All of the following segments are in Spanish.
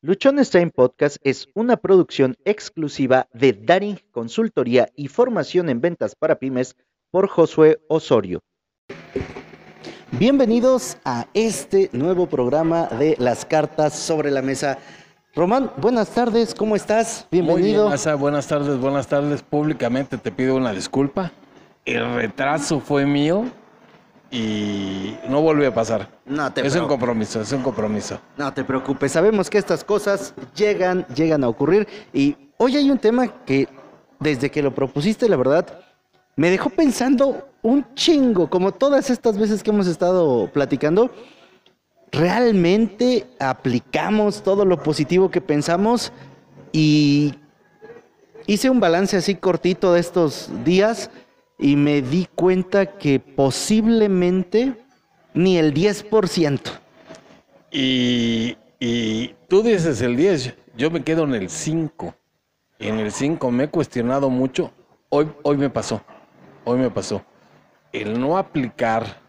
Luchones Time Podcast es una producción exclusiva de Daring Consultoría y Formación en Ventas para Pymes por Josué Osorio. Bienvenidos a este nuevo programa de las cartas sobre la mesa. Román, buenas tardes, ¿cómo estás? Bienvenido. Muy bien, buenas tardes, buenas tardes. Públicamente te pido una disculpa. El retraso fue mío y no vuelve a pasar. No te es un compromiso, es un compromiso. No te preocupes, sabemos que estas cosas llegan, llegan a ocurrir y hoy hay un tema que desde que lo propusiste, la verdad, me dejó pensando un chingo, como todas estas veces que hemos estado platicando. ¿Realmente aplicamos todo lo positivo que pensamos? Y hice un balance así cortito de estos días y me di cuenta que posiblemente ni el 10%. Y, y tú dices el 10, yo me quedo en el 5. En el 5 me he cuestionado mucho. Hoy, hoy me pasó, hoy me pasó. El no aplicar,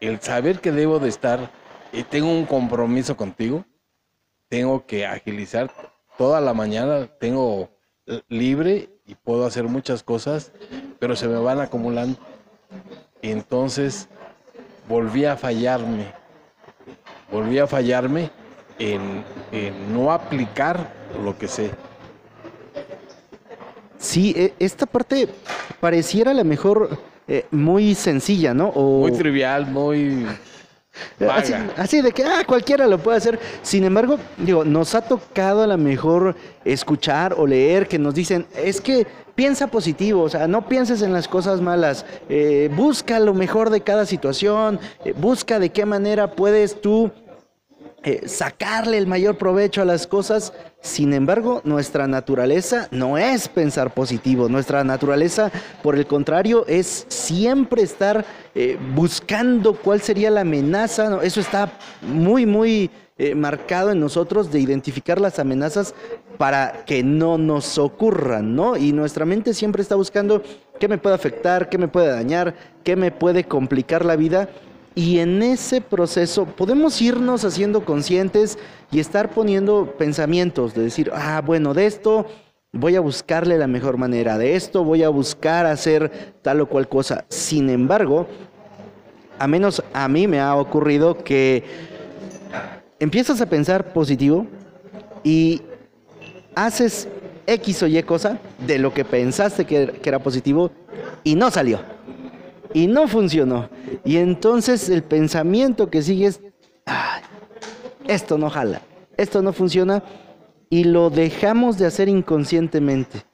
el saber que debo de estar, y tengo un compromiso contigo, tengo que agilizar toda la mañana, tengo libre y puedo hacer muchas cosas, pero se me van acumulando. Y entonces volví a fallarme, volví a fallarme en, no aplicar lo que sé. Sí, e, esta parte pareciera a lo mejor eh, muy sencilla, ¿no? muy trivial, muy Así, de que ah, cualquiera lo puede hacer. Sin embargo, digo, nos ha tocado a lo mejor escuchar o leer que nos dicen, es que piensa positivo, o sea, no pienses en las cosas malas, eh, busca lo mejor de cada situación, eh, busca de qué manera puedes tú eh, sacarle el mayor provecho a las cosas. Sin embargo, nuestra naturaleza no es pensar positivo. Nuestra naturaleza, por el contrario, es siempre estar eh, buscando cuál sería la amenaza. Eso está muy, muy eh, marcado en nosotros de identificar las amenazas para que no nos ocurran, ¿no? Y nuestra mente siempre está buscando qué me puede afectar, qué me puede dañar, qué me puede complicar la vida y en ese proceso podemos irnos haciendo conscientes y estar poniendo pensamientos de decir, ah, bueno, de esto voy a buscarle la mejor manera, de esto voy a buscar hacer tal o cual cosa. Sin embargo, a menos a mí me ha ocurrido que empiezas a pensar positivo y haces X o Y cosa de lo que pensaste que, era positivo y no salió y no funcionó. Y entonces el pensamiento que sigue es, esto no jala, esto no funciona y lo dejamos de hacer inconscientemente.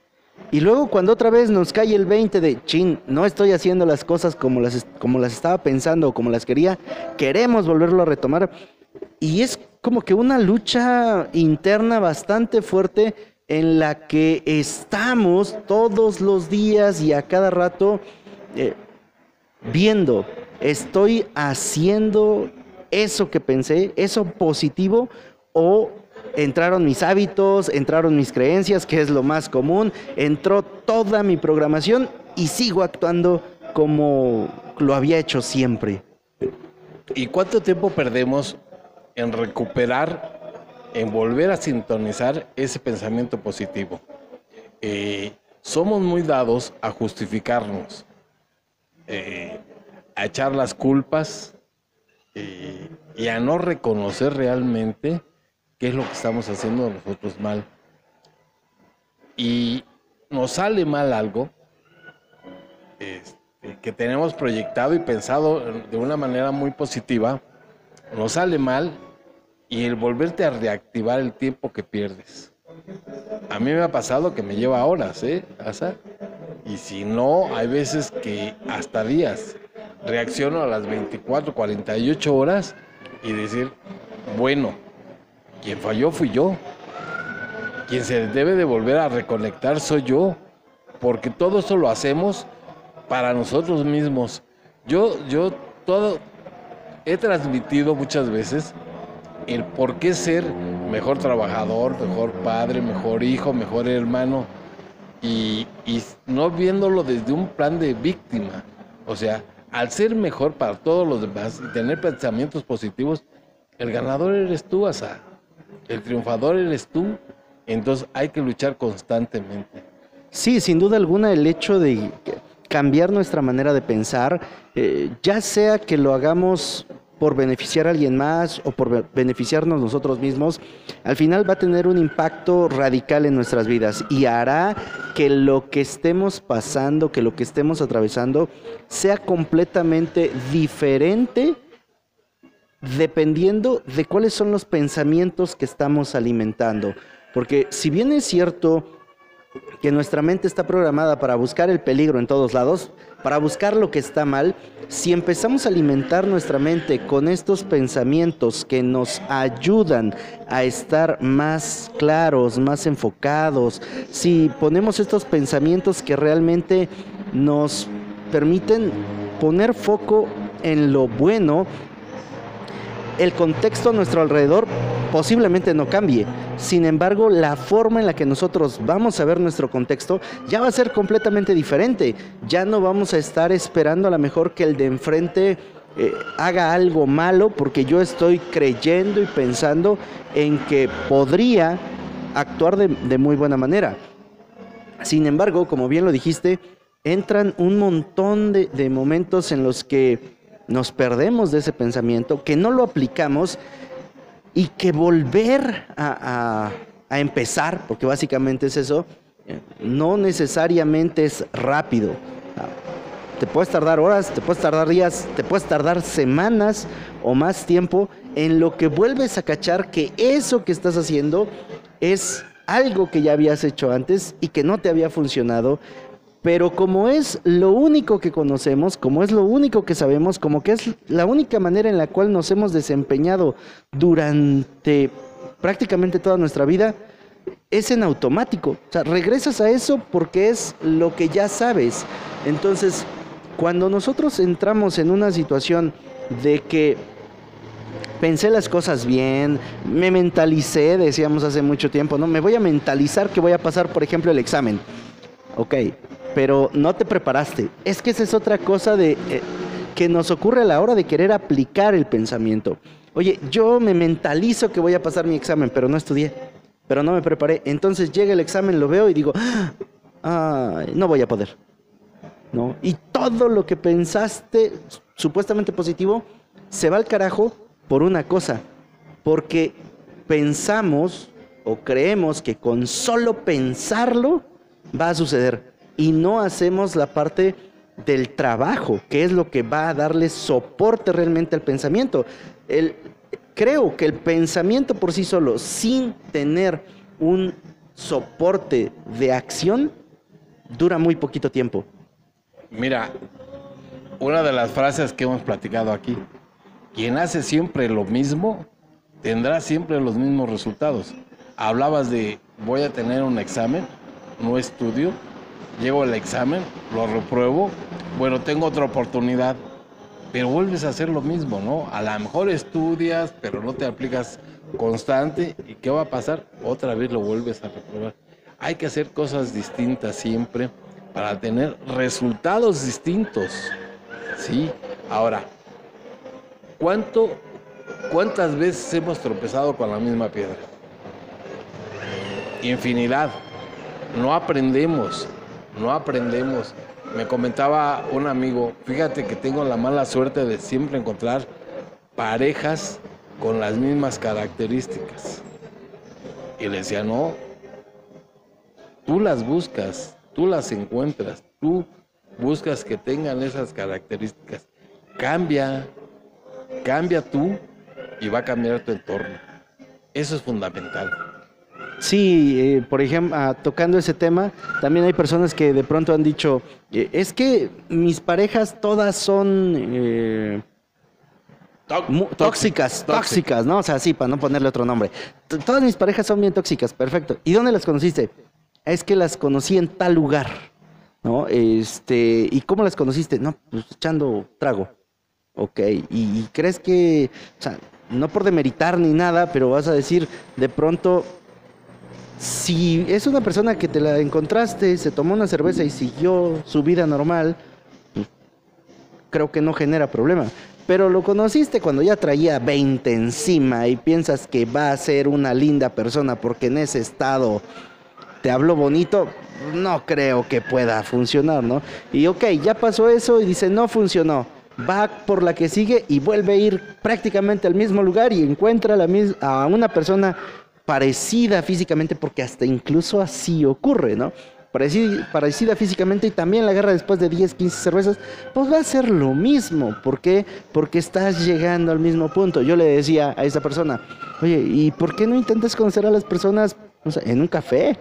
Y luego cuando otra vez nos cae el 20 de, chin, no estoy haciendo las cosas como las, como las estaba pensando o como las quería, queremos volverlo a retomar. Y es como que una lucha interna bastante fuerte en la que estamos todos los días y a cada rato eh, viendo, estoy haciendo eso que pensé, eso positivo, o entraron mis hábitos, entraron mis creencias, que es lo más común, entró toda mi programación y sigo actuando como lo había hecho siempre. ¿Y cuánto tiempo perdemos en recuperar, en volver a sintonizar ese pensamiento positivo? Eh, somos muy dados a justificarnos. Eh, a echar las culpas eh, y a no reconocer realmente qué es lo que estamos haciendo nosotros mal. Y nos sale mal algo este, que tenemos proyectado y pensado de una manera muy positiva, nos sale mal y el volverte a reactivar el tiempo que pierdes. A mí me ha pasado que me lleva horas, ¿eh? Y si no, hay veces que hasta días reacciono a las 24, 48 horas y decir, bueno, quien falló fui yo. Quien se debe de volver a reconectar soy yo. Porque todo eso lo hacemos para nosotros mismos. Yo, yo todo he transmitido muchas veces el por qué ser mejor trabajador, mejor padre, mejor hijo, mejor hermano y, no viéndolo desde un plan de víctima. O sea, al ser mejor para todos los demás y tener pensamientos positivos, el ganador eres tú, Asa. El triunfador eres tú, entonces hay que luchar constantemente. Sí, sin duda alguna el hecho de cambiar nuestra manera de pensar, eh, ya sea que lo hagamos por beneficiar a alguien más o por beneficiarnos nosotros mismos, al final va a tener un impacto radical en nuestras vidas y hará que lo que estemos pasando, que lo que estemos atravesando, sea completamente diferente dependiendo de cuáles son los pensamientos que estamos alimentando. Porque si bien es cierto que nuestra mente está programada para buscar el peligro en todos lados, para buscar lo que está mal, si empezamos a alimentar nuestra mente con estos pensamientos que nos ayudan a estar más claros, más enfocados, si ponemos estos pensamientos que realmente nos permiten poner foco en lo bueno, el contexto a nuestro alrededor posiblemente no cambie. Sin embargo, la forma en la que nosotros vamos a ver nuestro contexto ya va a ser completamente diferente. Ya no vamos a estar esperando a lo mejor que el de enfrente eh, haga algo malo porque yo estoy creyendo y pensando en que podría actuar de, muy buena manera. Sin embargo, como bien lo dijiste, entran un montón de momentos en los que nos perdemos de ese pensamiento, que no lo aplicamos y que volver a, empezar, porque básicamente es eso, no necesariamente es rápido. Te puedes tardar horas, te puedes tardar días, te puedes tardar semanas o más tiempo en lo que vuelves a cachar que eso que estás haciendo es algo que ya habías hecho antes y que no te había funcionado, pero como es lo único que conocemos, como es lo único que sabemos, como que es la única manera en la cual nos hemos desempeñado durante prácticamente toda nuestra vida, es en automático. O sea, regresas a eso porque es lo que ya sabes. Entonces, cuando nosotros entramos en una situación de que pensé las cosas bien, me mentalicé, decíamos hace mucho tiempo, ¿no? Me voy a mentalizar que voy a pasar, por ejemplo, el examen. Ok, pero no te preparaste. Es que esa es otra cosa de, eh, que nos ocurre a la hora de querer aplicar el pensamiento. Oye, yo me mentalizo que voy a pasar mi examen, pero no estudié, pero no me preparé. Entonces llega el examen, lo veo y digo, ah, no voy a poder. ¿No? Y todo lo que pensaste supuestamente positivo se va al carajo por una cosa, porque pensamos o creemos que con solo pensarlo va a suceder y no hacemos la parte del trabajo, que es lo que va a darle soporte realmente al pensamiento. El, creo que el pensamiento por sí solo, sin tener un soporte de acción, dura muy poquito tiempo. Mira, una de las frases que hemos platicado aquí, quien hace siempre lo mismo, tendrá siempre los mismos resultados. Hablabas de voy a tener un examen, no estudio, llego al examen, lo repruebo, bueno, tengo otra oportunidad, pero vuelves a hacer lo mismo, ¿no? A lo mejor estudias, pero no te aplicas constante, ¿y qué va a pasar? Otra vez lo vuelves a reprobar. Hay que hacer cosas distintas siempre para tener resultados distintos, ¿sí? Ahora, ¿cuánto, ¿cuántas veces hemos tropezado con la misma piedra? Infinidad. No aprendemos no aprendemos. Me comentaba un amigo, fíjate que tengo la mala suerte de siempre encontrar parejas con las mismas características. Y le decía, no, tú las buscas, tú las encuentras, tú buscas que tengan esas características. Cambia, cambia tú y va a cambiar tu entorno. Eso es fundamental. Sí, eh, por ejemplo, ah, tocando ese tema, también hay personas que de pronto han dicho, eh, es que mis parejas todas son eh, tóxicas, tóxicas, ¿no? O sea, sí, para no ponerle otro nombre. todas mis parejas son bien tóxicas, perfecto. ¿Y dónde las conociste? Es que las conocí en tal lugar, ¿no? Este, ¿y cómo las conociste? No, pues echando trago. Ok, y crees que, o sea, no por demeritar ni nada, pero vas a decir, de pronto si es una persona que te la encontraste, se tomó una cerveza y siguió su vida normal, pues, creo que no genera problema. pero lo conociste cuando ya traía 20 encima y piensas que va a ser una linda persona porque en ese estado te habló bonito, no creo que pueda funcionar, ¿no? Y ok, ya pasó eso y dice, no funcionó. Va por la que sigue y vuelve a ir prácticamente al mismo lugar y encuentra la a una persona parecida físicamente, porque hasta incluso así ocurre, ¿no? Parecida, físicamente y también la guerra después de 10, 15 cervezas, pues va a ser lo mismo. ¿Por qué? Porque estás llegando al mismo punto. Yo le decía a esa persona, oye, ¿y por qué no intentas conocer a las personas en un café?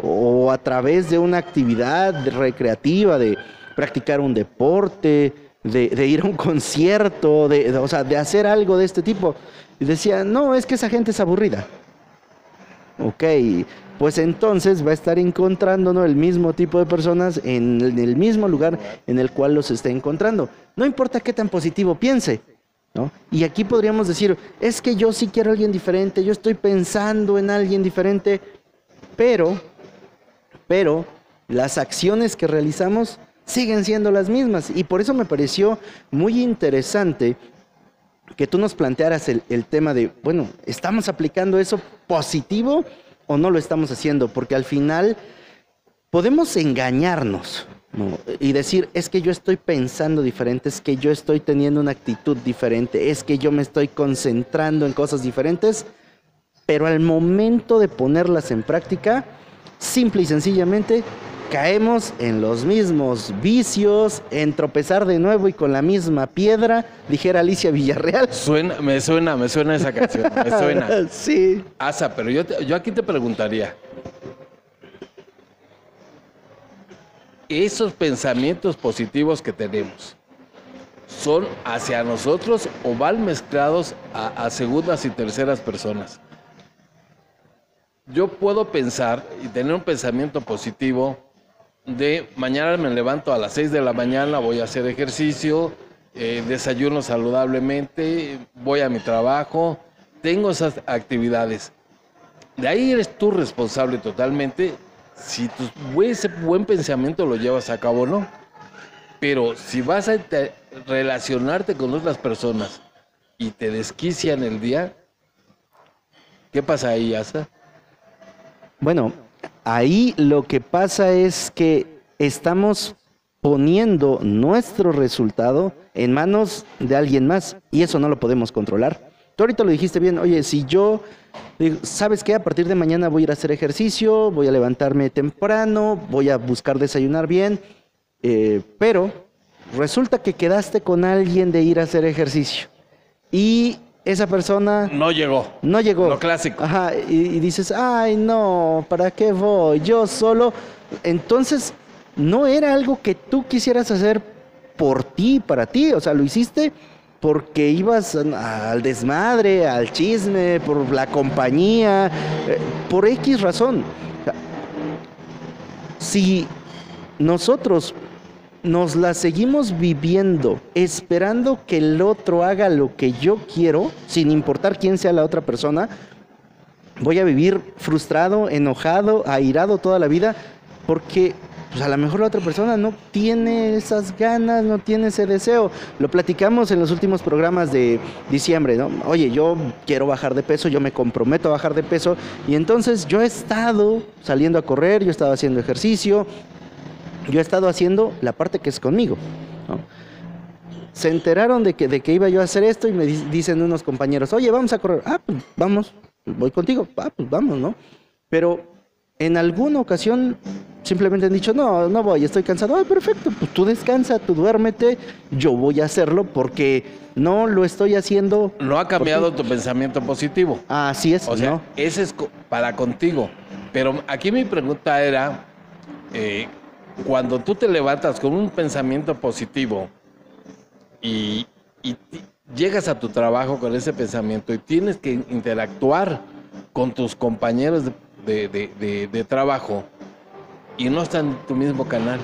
O, a través de una actividad recreativa, de practicar un deporte, de, ir a un concierto, de hacer algo de este tipo. Y decía, no, es que esa gente es aburrida. Ok, pues entonces va a estar encontrando el mismo tipo de personas en el mismo lugar en el cual los está encontrando. No importa qué tan positivo piense. ¿no? Y aquí podríamos decir, es que yo sí quiero a alguien diferente, yo estoy pensando en alguien diferente, pero, pero las acciones que realizamos siguen siendo las mismas. Y por eso me pareció muy interesante que tú nos plantearas el, el tema de, bueno, ¿estamos aplicando eso positivo? o no lo estamos haciendo, porque al final podemos engañarnos y decir, es que yo estoy pensando diferente, es que yo estoy teniendo una actitud diferente, es que yo me estoy concentrando en cosas diferentes, pero al momento de ponerlas en práctica, simple y sencillamente caemos en los mismos vicios, en tropezar de nuevo y con la misma piedra, dijera Alicia Villarreal. Suena, me suena, me suena esa canción, me suena. sí. Asa, pero yo, yo aquí te preguntaría, esos pensamientos positivos que tenemos, ¿son hacia nosotros o van mezclados a segundas y terceras personas? Yo puedo pensar y tener un pensamiento positivo de mañana me levanto a las 6 de la mañana, voy a hacer ejercicio, eh, desayuno saludablemente, voy a mi trabajo, tengo esas actividades. De ahí eres tú responsable totalmente si tu, ese buen pensamiento lo llevas a cabo o no. Pero si vas a relacionarte con otras personas y te desquician el día, ¿qué pasa ahí, Asa? Bueno, Ahí lo que pasa es que estamos poniendo nuestro resultado en manos de alguien más y eso no lo podemos controlar. Tú ahorita lo dijiste bien, oye, si yo, ¿sabes qué? A partir de mañana voy a ir a hacer ejercicio, voy a levantarme temprano, voy a buscar desayunar bien, eh, pero resulta que quedaste con alguien de ir a hacer ejercicio y esa persona... No llegó. No llegó. Lo clásico. Ajá, y, dices, ay, no, ¿para qué voy? Yo solo... Entonces, no era algo que tú quisieras hacer por ti, para ti, o sea, lo hiciste porque ibas al desmadre, al chisme, por la compañía, eh, por X razón. Si nosotros nos la seguimos viviendo esperando que el otro haga lo que yo quiero, sin importar quién sea la otra persona, voy a vivir frustrado, enojado, airado toda la vida, porque pues a lo mejor la otra persona no tiene esas ganas, no tiene ese deseo. Lo platicamos en los últimos programas de diciembre, ¿no? Oye, yo quiero bajar de peso, yo me comprometo a bajar de peso, y entonces yo he estado saliendo a correr, yo he estado haciendo ejercicio, yo he estado haciendo la parte que es conmigo. Se enteraron de que, de que iba yo a hacer esto y me dicen unos compañeros, oye, vamos a correr. Ah, pues vamos, voy contigo. Ah, pues vamos, ¿no? Pero en alguna ocasión simplemente han dicho, no, no voy, estoy cansado. Ah, perfecto, pues tú descansa, tú duérmete, yo voy a hacerlo porque no lo estoy haciendo. No ha cambiado tu pensamiento positivo. Así es. O sea, ese es para contigo. Pero aquí mi pregunta era, eh, cuando tú te levantas con un pensamiento positivo y, llegas a tu trabajo con ese pensamiento y tienes que interactuar con tus compañeros de, trabajo y no están en tu mismo canal,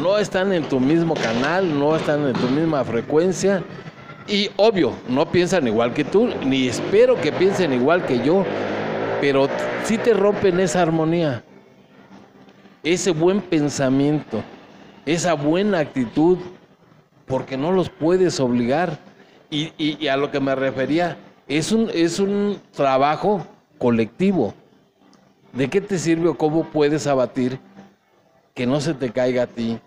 no están en tu mismo canal, no están en tu misma frecuencia. Y obvio, no piensan igual que tú, ni espero que piensen igual que yo, pero sí te rompen esa armonía ese buen pensamiento, esa buena actitud, porque no los puedes obligar. Y, y- a lo que me refería, es un, es un trabajo colectivo. ¿De qué te sirve o cómo puedes abatir que no se te caiga a ti?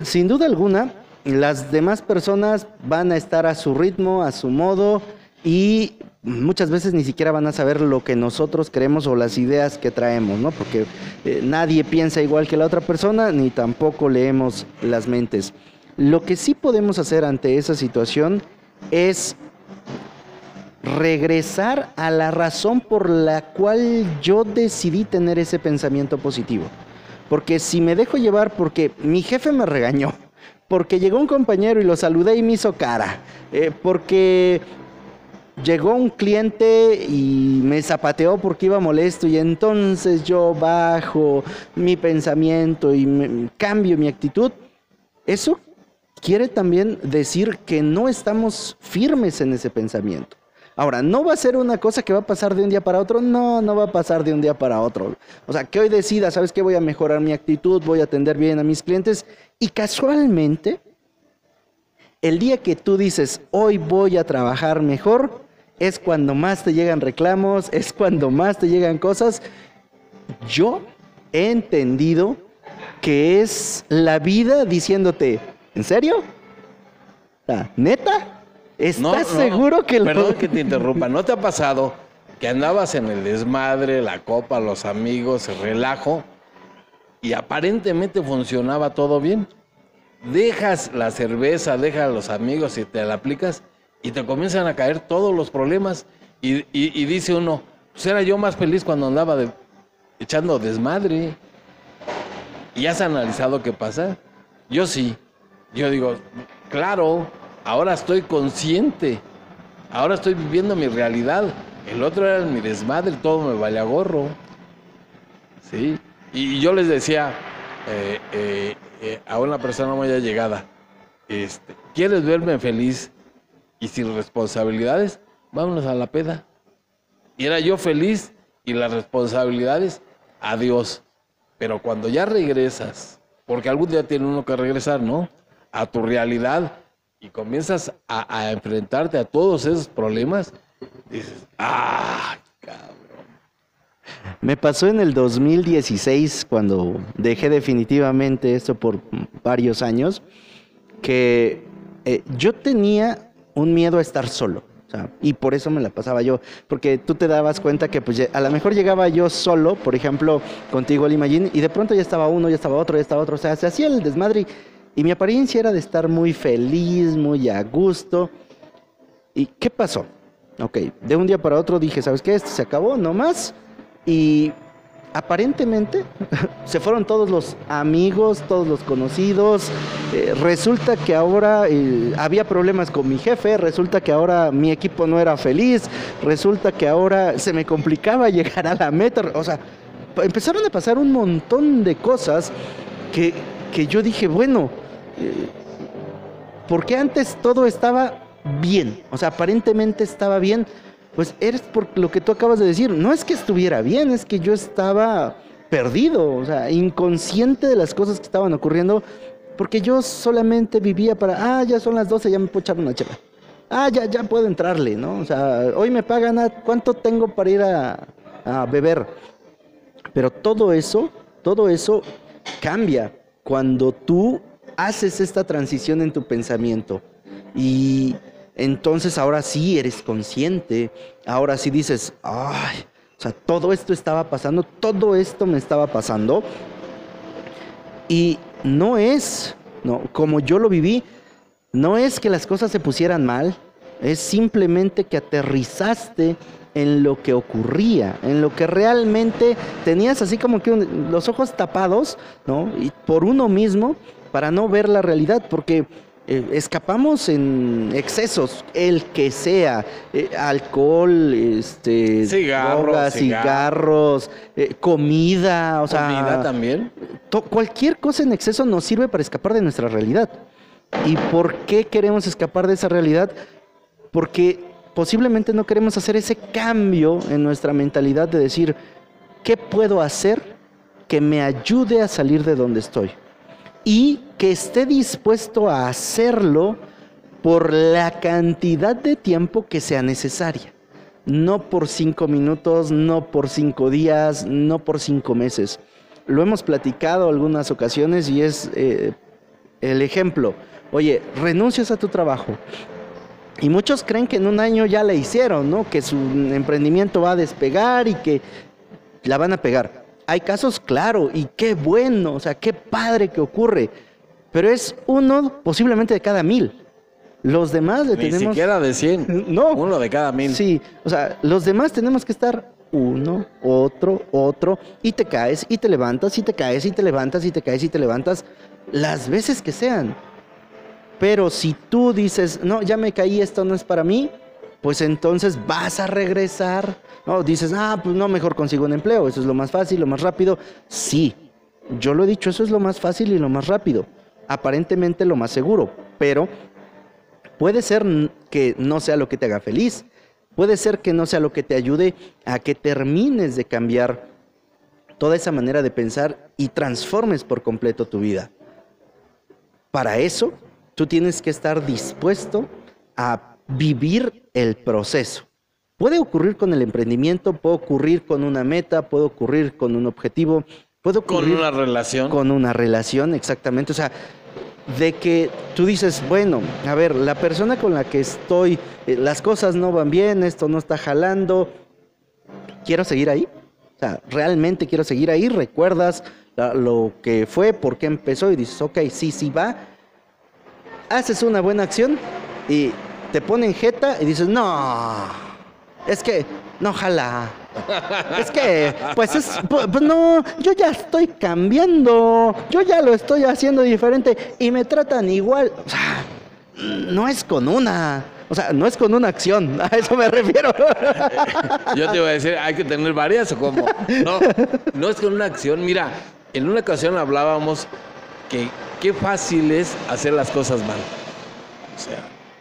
Sin duda alguna, las demás personas van a estar a su ritmo, a su modo y muchas veces ni siquiera van a saber lo que nosotros creemos o las ideas que traemos, ¿no? Porque eh, nadie piensa igual que la otra persona ni tampoco leemos las mentes. Lo que sí podemos hacer ante esa situación es regresar a la razón por la cual yo decidí tener ese pensamiento positivo. Porque si me dejo llevar porque mi jefe me regañó, porque llegó un compañero y lo saludé y me hizo cara, eh, porque llegó un cliente y me zapateó porque iba molesto y entonces yo bajo mi pensamiento y me- cambio mi actitud, eso quiere también decir que no estamos firmes en ese pensamiento. Ahora, no va a ser una cosa que va a pasar de un día para otro, no, no va a pasar de un día para otro. O sea, que hoy decida, ¿sabes qué? Voy a mejorar mi actitud, voy a atender bien a mis clientes y casualmente, el día que tú dices, hoy voy a trabajar mejor, es cuando más te llegan reclamos, es cuando más te llegan cosas. Yo he entendido que es la vida diciéndote, ¿en serio? ¿Neta? ¿Estás No, no, seguro que lo... Perdón que te interrumpa, ¿no te ha pasado que andabas en el desmadre, la copa, los amigos, el relajo y aparentemente funcionaba todo bien? Dejas la cerveza, dejas a los amigos y te la aplicas y te comienzan a caer todos los problemas y, y- dice uno, pues era yo más feliz cuando andaba echando desmadre. ¿Y has analizado qué pasa? Yo sí. Yo digo, claro, ahora estoy consciente. Ahora estoy viviendo mi realidad. El otro era mi desmadre, todo me vale a gorro. ¿Sí? Y yo les decía eh, eh, eh, a una persona muy allegada, este, ¿quieres verme feliz y sin responsabilidades? Vámonos a la peda. Y era yo feliz y las responsabilidades, adiós. Pero cuando ya regresas, porque algún día tiene uno que regresar, ¿no? A tu realidad y comienzas a, a enfrentarte a todos esos problemas, dices, ¡ah, cabrón! Me pasó en el 2016, cuando dejé definitivamente esto por varios años, que eh, yo tenía un miedo a estar solo. y por eso me la pasaba yo, porque tú te dabas cuenta que pues, a lo mejor llegaba yo solo, por ejemplo, contigo al Imagine, y de pronto ya estaba uno, ya estaba otro, ya estaba otro, o sea, se hacía el desmadre y, y mi apariencia era de estar muy feliz, muy a gusto. ¿Y qué pasó? Ok, de un día para otro dije, ¿sabes qué? Esto se acabó, no más. Y aparentemente se fueron todos los amigos, todos los conocidos. Eh, resulta que ahora eh, había problemas con mi jefe, resulta que ahora mi equipo no era feliz, resulta que ahora se me complicaba llegar a la meta. O sea, empezaron a pasar un montón de cosas que, que yo dije, bueno, eh, ¿por qué antes todo estaba bien? O sea, aparentemente estaba bien. Pues eres por lo que tú acabas de decir. No es que estuviera bien, es que yo estaba perdido, o sea, inconsciente de las cosas que estaban ocurriendo, porque yo solamente vivía para, ah, ya son las 12, ya me puedo una chela. Ah, ya, ya puedo entrarle, ¿no? O sea, hoy me pagan, ah, ¿cuánto tengo para ir a, a beber? Pero todo eso, todo eso cambia cuando tú haces esta transición en tu pensamiento. Y entonces ahora sí eres consciente, ahora sí dices, ay, o sea, todo esto estaba pasando, todo esto me estaba pasando. Y no es, no, como yo lo viví, no es que las cosas se pusieran mal, es simplemente que aterrizaste en lo que ocurría, en lo que realmente tenías así como que los ojos tapados, ¿no? Y por uno mismo para no ver la realidad, porque eh, escapamos en excesos, el que sea, eh, alcohol, este, Cigarro, drogas, cigarro. cigarros, eh, comida, o sea, ¿Comida también? cualquier cosa en exceso nos sirve para escapar de nuestra realidad. ¿Y por qué queremos escapar de esa realidad? Porque posiblemente no queremos hacer ese cambio en nuestra mentalidad de decir, ¿qué puedo hacer que me ayude a salir de donde estoy? Y que esté dispuesto a hacerlo por la cantidad de tiempo que sea necesaria. No por cinco minutos, no por cinco días, no por cinco meses. Lo hemos platicado algunas ocasiones y es eh, el ejemplo. Oye, renuncias a tu trabajo. Y muchos creen que en un año ya la hicieron, ¿no? Que su emprendimiento va a despegar y que la van a pegar. Hay casos, claro, y qué bueno, o sea, qué padre que ocurre. Pero es uno posiblemente de cada mil. Los demás le Ni tenemos. siquiera de 100. No. Uno de cada mil. Sí, o sea, los demás tenemos que estar uno, otro, otro, y te caes, y te levantas, y te caes, y te levantas, y te caes, y te levantas, las veces que sean. Pero si tú dices, no, ya me caí, esto no es para mí, pues entonces vas a regresar. No, dices, ah, pues no, mejor consigo un empleo, eso es lo más fácil, lo más rápido. Sí, yo lo he dicho, eso es lo más fácil y lo más rápido. Aparentemente lo más seguro, pero puede ser que no sea lo que te haga feliz. Puede ser que no sea lo que te ayude a que termines de cambiar toda esa manera de pensar y transformes por completo tu vida. Para eso, tú tienes que estar dispuesto a vivir el proceso. Puede ocurrir con el emprendimiento, puede ocurrir con una meta, puede ocurrir con un objetivo, puede Con ocurrir una relación. con una relación, exactamente. O sea, de que tú dices, bueno, a ver, la persona con la que estoy, eh, las cosas no van bien, esto no está jalando, quiero seguir ahí. O sea, realmente quiero seguir ahí. Recuerdas la- lo que fue, por qué empezó y dices, ok, sí, sí va. Haces una buena acción y te ponen jeta y dices, no, es que no jala. Es que, pues es, pu- pues no, yo ya estoy cambiando, yo ya lo estoy haciendo diferente y me tratan igual. O sea, no es con una, o sea, no es con una acción, a eso me refiero. Yo te iba a decir, hay que tener varias o cómo. No, no es con una acción. Mira, en una ocasión hablábamos que qué fácil es hacer las cosas mal. O sea,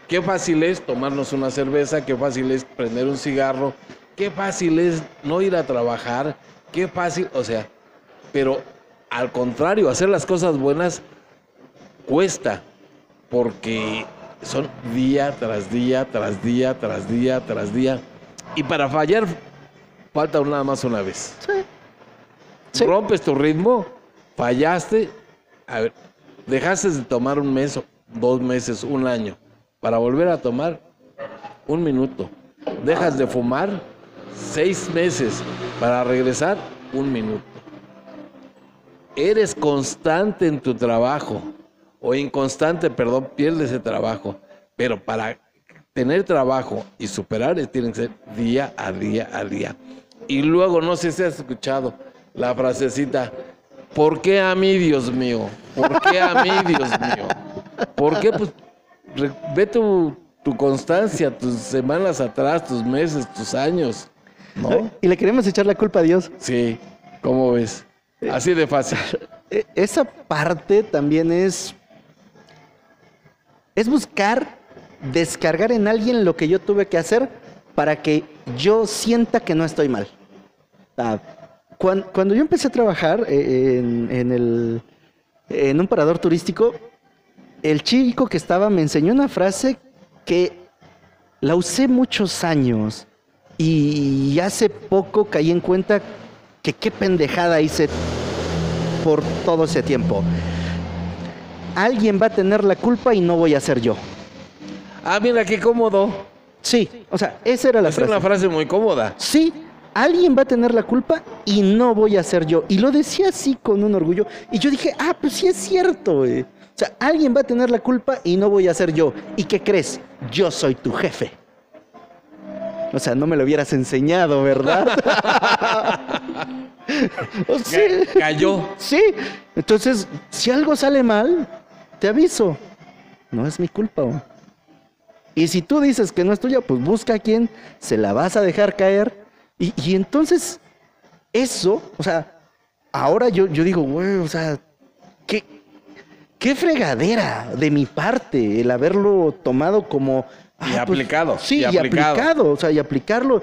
qué fácil es tomarnos una cerveza, qué fácil es prender un cigarro, qué fácil es no ir a trabajar, qué fácil, o sea, pero al contrario, hacer las cosas buenas cuesta, porque son día tras día, tras día, tras día, tras día. Y para fallar, falta nada más una vez. Sí. Rompes tu ritmo, fallaste, a ver, dejaste de tomar un mes, dos meses, un año, para volver a tomar un minuto. Dejas de fumar seis meses para regresar un minuto. Eres constante en tu trabajo o inconstante, perdón, pierdes el trabajo. Pero para tener trabajo y superar tienen que ser día a día a día. Y luego, no sé si has escuchado la frasecita, ¿por qué a mí, Dios mío? ¿Por qué a mí, Dios mío? ¿Por qué? Pues ve tu, tu constancia, tus semanas atrás, tus meses, tus años. ¿No? y le queremos echar la culpa a Dios. Sí, ¿cómo ves? Así de fácil. E- Esa parte también es. Es buscar descargar en alguien lo que yo tuve que hacer para que yo sienta que no estoy mal. Ah, cuan- Cuando, yo empecé a trabajar eh, en, en el, en un parador turístico, el chico que estaba me enseñó una frase que la usé muchos años y hace poco caí en cuenta que qué pendejada hice por todo ese tiempo. Alguien va a tener la culpa y no voy a ser yo. Ah, mira qué cómodo. Sí, o sea, esa era la Es frase. una frase muy cómoda. Sí, alguien va a tener la culpa y no voy a ser yo. Y lo decía así con un orgullo. Y yo dije, ah, pues sí es cierto, güey. O sea, alguien va a tener la culpa y no voy a ser yo. ¿Y qué crees? Yo soy tu jefe. O sea, no me lo hubieras enseñado, ¿verdad? O sea, Ca- Cayó. Sí. Entonces, si algo sale mal, te aviso. No es mi culpa. güey. Y si tú dices que no es tuya, pues busca a quien se la vas a dejar caer. Y, y entonces, eso, o sea, ahora yo, yo digo, güey, o sea, qué, qué fregadera de mi parte el haberlo tomado como... Y aplicado, Sí, y y aplicado. aplicado, o sea, y aplicarlo.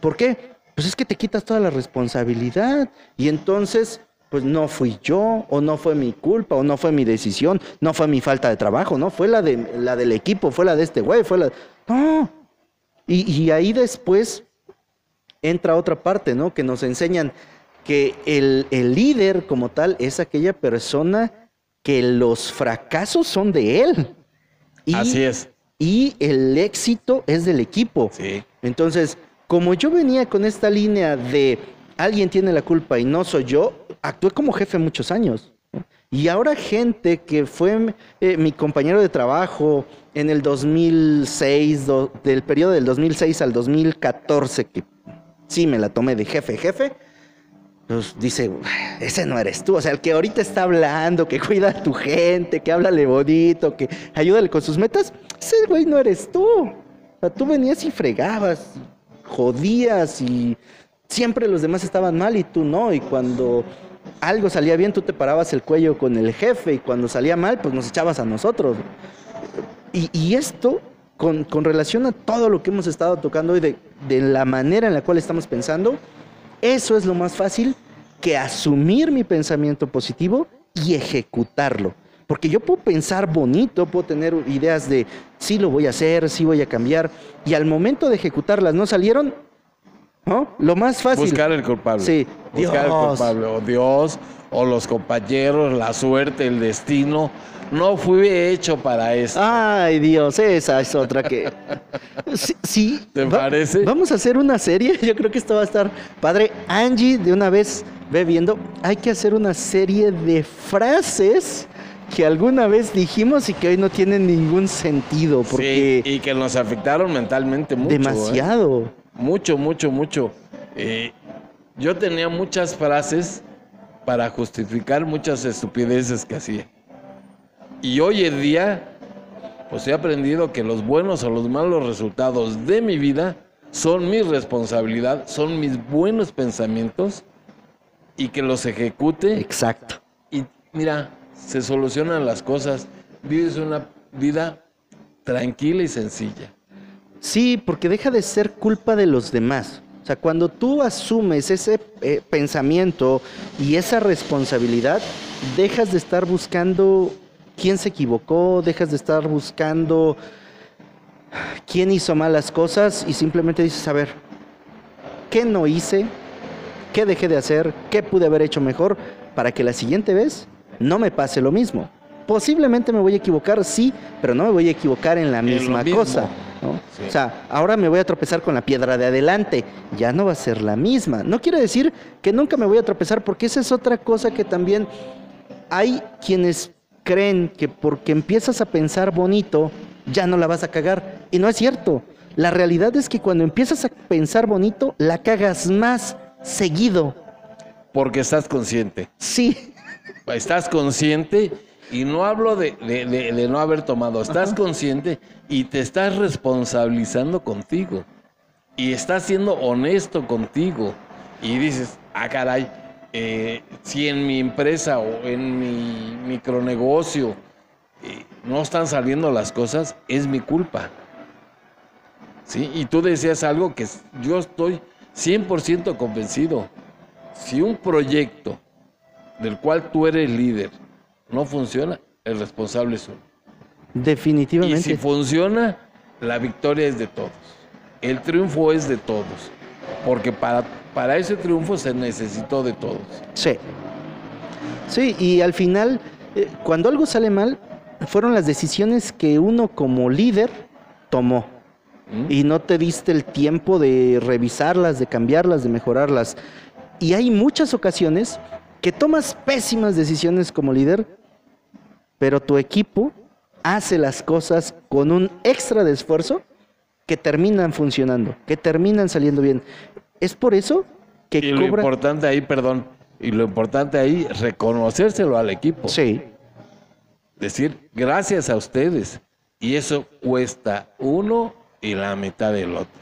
¿Por qué? Pues es que te quitas toda la responsabilidad. Y entonces, pues no fui yo, o no fue mi culpa, o no fue mi decisión, no fue mi falta de trabajo, no, fue la, de, la del equipo, fue la de este güey, fue la... No. Y, y ahí después entra otra parte, ¿no? Que nos enseñan que el, el líder como tal es aquella persona que los fracasos son de él. Y, Así es. Y el éxito es del equipo. Sí. Entonces, como yo venía con esta línea de alguien tiene la culpa y no soy yo, actué como jefe muchos años. Y ahora gente que fue eh, mi compañero de trabajo en el 2006, do- del periodo del 2006 al 2014, que sí me la tomé de jefe, jefe, pues dice, ese no eres tú. O sea, el que ahorita está hablando, que cuida a tu gente, que háblale bonito, que ayúdale con sus metas, ese güey no eres tú. O sea, tú venías y fregabas, jodías y siempre los demás estaban mal y tú no. Y cuando algo salía bien, tú te parabas el cuello con el jefe y cuando salía mal, pues nos echabas a nosotros. Y, y esto, con, con relación a todo lo que hemos estado tocando hoy, de, de la manera en la cual estamos pensando, eso es lo más fácil que asumir mi pensamiento positivo y ejecutarlo. Porque yo puedo pensar bonito, puedo tener ideas de sí lo voy a hacer, sí voy a cambiar, y al momento de ejecutarlas no salieron, ¿no? Lo más fácil. Buscar el culpable. Sí. Buscar Dios. el culpable. O Dios, o los compañeros, la suerte, el destino. No fui hecho para esto. Ay, Dios, esa es otra que. Sí. sí, ¿Te parece? Vamos a hacer una serie. Yo creo que esto va a estar padre. Angie, de una vez ve viendo. Hay que hacer una serie de frases que alguna vez dijimos y que hoy no tienen ningún sentido. Porque Sí, y que nos afectaron mentalmente mucho. ¿eh? Mucho, mucho, mucho. Eh, yo tenía muchas frases para justificar muchas estupideces que hacía. Y hoy en día, pues he aprendido que los buenos o los malos resultados de mi vida son mi responsabilidad, son mis buenos pensamientos y que los ejecute. Exacto. Y mira, se solucionan las cosas. Vives una vida tranquila y sencilla. Sí, porque deja de ser culpa de los demás. O sea, cuando tú asumes ese eh, pensamiento y esa responsabilidad, dejas de estar buscando quién se equivocó, dejas de estar buscando quién hizo malas cosas y simplemente dices, a ver, ¿qué no hice? ¿Qué dejé de hacer? ¿Qué pude haber hecho mejor para que la siguiente vez no me pase lo mismo? Posiblemente me voy a equivocar, sí, pero no me voy a equivocar en la misma cosa. ¿No? Sí. O sea, ahora me voy a tropezar con la piedra de adelante, ya no va a ser la misma. No quiere decir que nunca me voy a tropezar, porque esa es otra cosa que también hay quienes creen que porque empiezas a pensar bonito, ya no la vas a cagar. Y no es cierto. La realidad es que cuando empiezas a pensar bonito, la cagas más seguido. Porque estás consciente. Sí, Estás consciente y no hablo de, de- de- de no haber tomado. Estás consciente y te estás responsabilizando contigo. Y estás siendo honesto contigo. Y dices, ah, caray, eh, si en mi empresa o en mi micronegocio eh, no están saliendo las cosas, es mi culpa. ¿Sí? Y tú decías algo que yo estoy 100% convencido. Si un proyecto del cual tú eres líder no funciona, el responsable es uno. Y definitivamente. si funciona, la victoria es de todos. El triunfo es de todos. Porque para, para ese triunfo se necesitó de todos. Sí. Sí, y al final, eh, cuando algo sale mal, fueron las decisiones que uno como líder tomó. ¿Mm? Y no te diste el tiempo de revisarlas, de cambiarlas, de mejorarlas. Y hay muchas ocasiones que tomas pésimas decisiones como líder, pero tu equipo hace las cosas con un extra de esfuerzo que terminan funcionando, que terminan saliendo bien. Es por eso que Y lo cobra... importante ahí, perdón, y lo importante ahí, reconocérselo al equipo. Sí, Decir, gracias a ustedes. Y eso cuesta uno y la mitad del otro.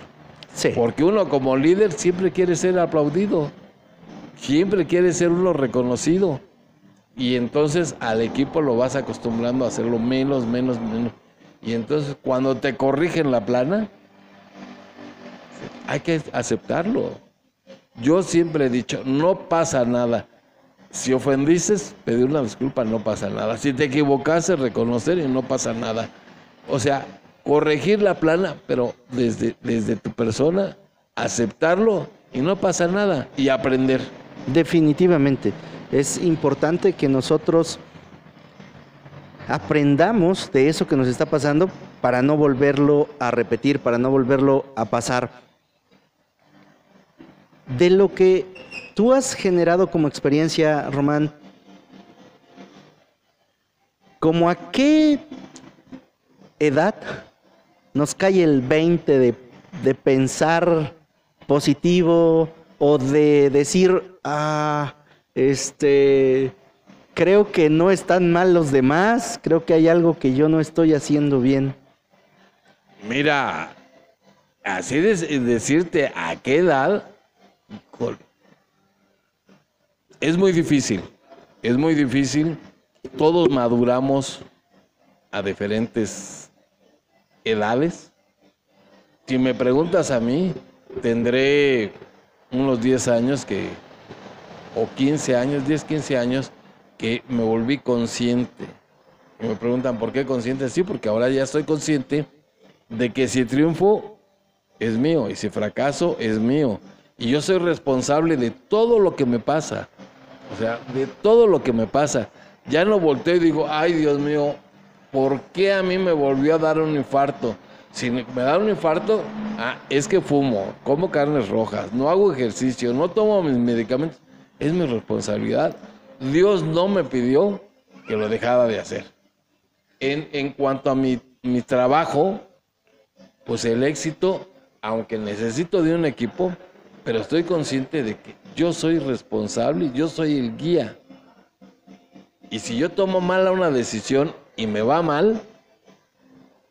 sí. Porque uno como líder siempre quiere ser aplaudido, siempre quiere ser uno reconocido. Y entonces al equipo lo vas acostumbrando a hacerlo menos, menos, menos. Y entonces cuando te corrigen la plana, hay que aceptarlo. Yo siempre he dicho, no pasa nada. Si ofendiste, pedir una disculpa no pasa nada. Si te equivocaste, reconocer y no pasa nada. O sea, corregir la plana, pero desde, desde tu persona, aceptarlo y no pasa nada. Y aprender. Definitivamente. Es importante que nosotros aprendamos de eso que nos está pasando para no volverlo a repetir, para no volverlo a pasar. De lo que tú has generado como experiencia, Román, ¿como a qué edad nos cae el 20 de, de pensar positivo o de decir, ah, este, creo que no están mal los demás, creo que hay algo que yo no estoy haciendo bien. Mira, así de, decirte a qué edad, es muy difícil, es muy difícil. Todos maduramos a diferentes edades. Si me preguntas a mí, tendré unos 10 años que, o 15 años, 10, 15 años, que me volví consciente. Y me preguntan, ¿por qué consciente? Sí, porque ahora ya estoy consciente de que si triunfo es mío y si fracaso es mío. Y yo soy responsable de todo lo que me pasa. O sea, de todo lo que me pasa. Ya no volteo y digo, ay Dios mío, ¿por qué a mí me volvió a dar un infarto? Si me da un infarto, ah, es que fumo, como carnes rojas, no hago ejercicio, no tomo mis medicamentos. Es mi responsabilidad. Dios no me pidió que lo dejara de hacer. En, en cuanto a mi, mi trabajo, pues el éxito, aunque necesito de un equipo, pero estoy consciente de que yo soy responsable yo soy el guía. Y si yo tomo mal una decisión y me va mal,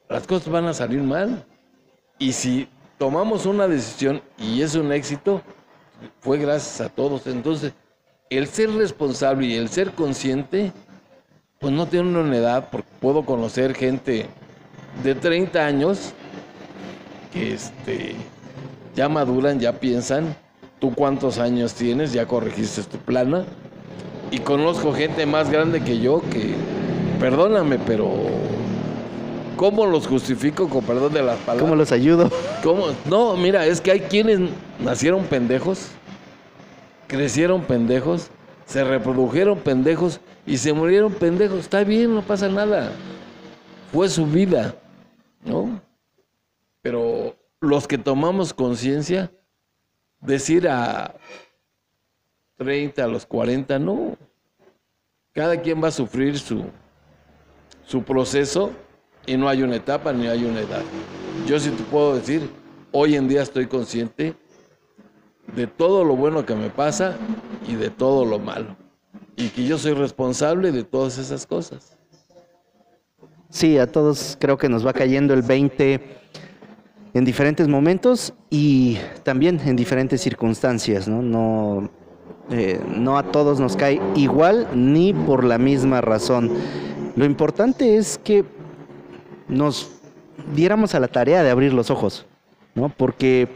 las cosas van a salir mal. Y si tomamos una decisión y es un éxito, fue gracias a todos. Entonces, el ser responsable y el ser consciente, pues no tiene una edad, porque puedo conocer gente de 30 años que este, ya maduran, ya piensan, tú cuántos años tienes, ya corregiste tu plana. Y conozco gente más grande que yo que, perdóname, pero ¿cómo los justifico con perdón de las palabras? ¿Cómo los ayudo? ¿Cómo? No, mira, es que hay quienes nacieron pendejos, crecieron pendejos, se reprodujeron pendejos y se murieron pendejos. Está bien, no pasa nada. Fue su vida, ¿no? Pero los que tomamos conciencia, decir a 30, a los 40, no. Cada quien va a sufrir su, su proceso y no hay una etapa ni hay una edad. Yo sí te puedo decir, hoy en día estoy consciente de todo lo bueno que me pasa y de todo lo malo. Y que yo soy responsable de todas esas cosas. Sí, a todos creo que nos va cayendo el 20 en diferentes momentos y también en diferentes circunstancias, ¿no? No, eh, no a todos nos cae igual ni por la misma razón. Lo importante es que nos diéramos a la tarea de abrir los ojos, ¿no? Porque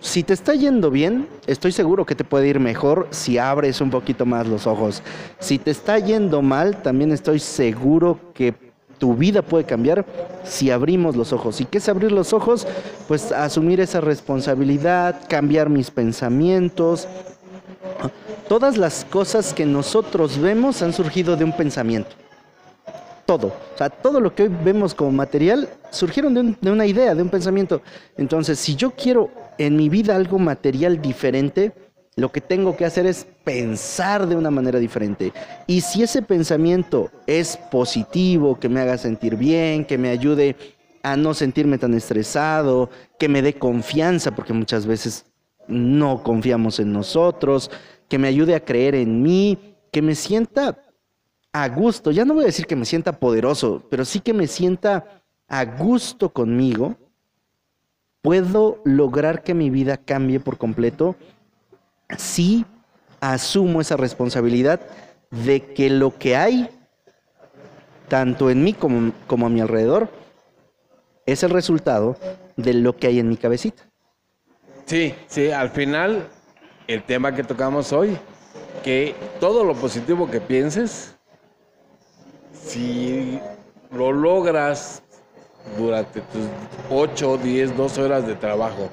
si te está yendo bien, estoy seguro que te puede ir mejor si abres un poquito más los ojos. Si te está yendo mal, también estoy seguro que tu vida puede cambiar si abrimos los ojos. ¿Y qué es abrir los ojos? Pues asumir esa responsabilidad, cambiar mis pensamientos. Todas las cosas que nosotros vemos han surgido de un pensamiento. Todo. O sea, todo lo que hoy vemos como material surgieron de, de una idea, de un pensamiento. Entonces, si yo quiero en mi vida algo material diferente, lo que tengo que hacer es pensar de una manera diferente. Y si ese pensamiento es positivo, que me haga sentir bien, que me ayude a no sentirme tan estresado, que me dé confianza, porque muchas veces no confiamos en nosotros, que me ayude a creer en mí, que me sienta a gusto. Ya no voy a decir que me sienta poderoso, pero sí que me sienta a gusto conmigo. Puedo lograr que mi vida cambie por completo sí asumo esa responsabilidad de que lo que hay, tanto en mí como, como a mi alrededor, es el resultado de lo que hay en mi cabecita. Sí, sí, al final el tema que tocamos hoy que todo lo positivo que pienses, si lo logras durante tus 8, 10, 12 horas de trabajo,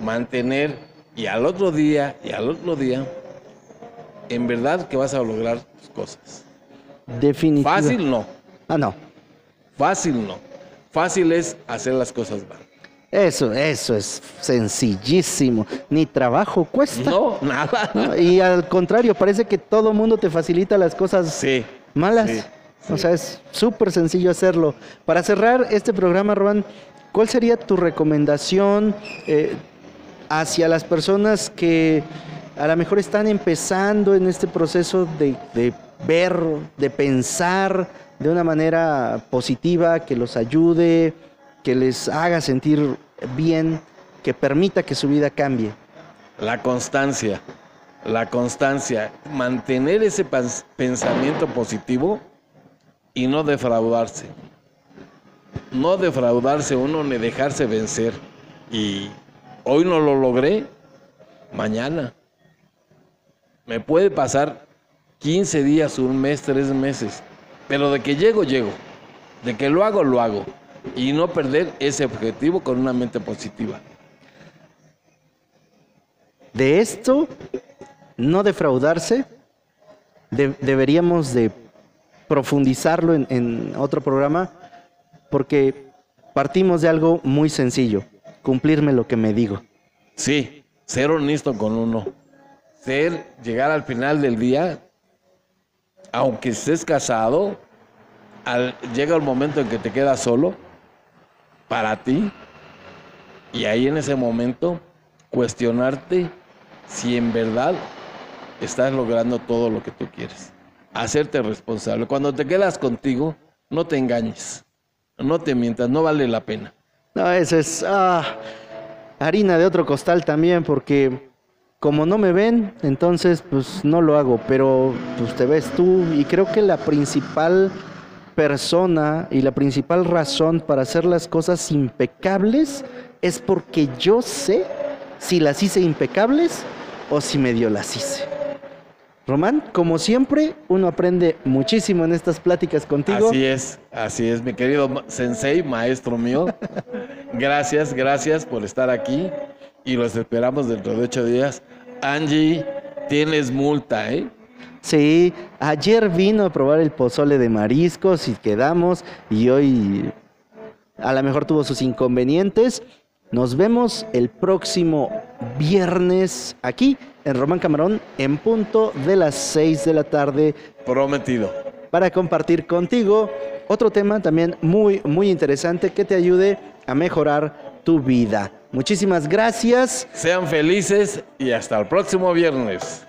mantener y al otro día y al otro día, en verdad que vas a lograr tus cosas. Definitivamente. Fácil no. Ah, no. Fácil no. Fácil es hacer las cosas mal. Eso, eso es sencillísimo. Ni trabajo cuesta. No, nada. Y al contrario, parece que todo mundo te facilita las cosas Sí. malas. sí, O sea, es súper sencillo hacerlo. Para cerrar este programa, Roban, ¿cuál sería tu recomendación eh, hacia las personas que a lo mejor están empezando en este proceso de, de ver, de pensar de una manera positiva, que los ayude, que les haga sentir bien, que permita que su vida cambie? La constancia, la constancia, mantener ese pensamiento positivo y no defraudarse. No defraudarse uno ni dejarse vencer. Y hoy no lo logré, mañana. Me puede pasar 15 días, un mes, tres meses, pero de que llego, llego. De que lo hago, lo hago. Y no perder ese objetivo con una mente positiva. de esto, no defraudarse, de- deberíamos de profundizarlo en, otro programa, porque partimos de algo muy sencillo, cumplirme lo que me digo. Sí, ser honesto con uno. Ser, llegar al final del día, aunque estés casado, al- llega el momento en que te quedas solo, para ti, y ahí en ese momento cuestionarte si en verdad estás logrando todo lo que tú quieres. Hacerte responsable. Cuando te quedas contigo, no te engañes, no te mientas, no vale la pena. No, eso es ah, harina de otro costal también, porque como no me ven, entonces pues no lo hago, pero pues te ves tú y creo que la principal persona y la principal razón para hacer las cosas impecables es porque yo sé si las hice impecables o si medio las hice. Román, como siempre, uno aprende muchísimo en estas pláticas contigo. Así es, así es, mi querido sensei, maestro mío. Gracias, gracias por estar aquí y los esperamos dentro de ocho días. Angie, tienes multa, ¿eh? Sí, ayer vino a probar el pozole de mariscos y quedamos y hoy a lo mejor tuvo sus inconvenientes. Nos vemos el próximo viernes aquí en Román Camarón en punto de las 6 de la tarde Prometido. para compartir contigo otro tema también muy muy interesante que te ayude a mejorar tu vida. Muchísimas gracias. Sean felices y hasta el próximo viernes.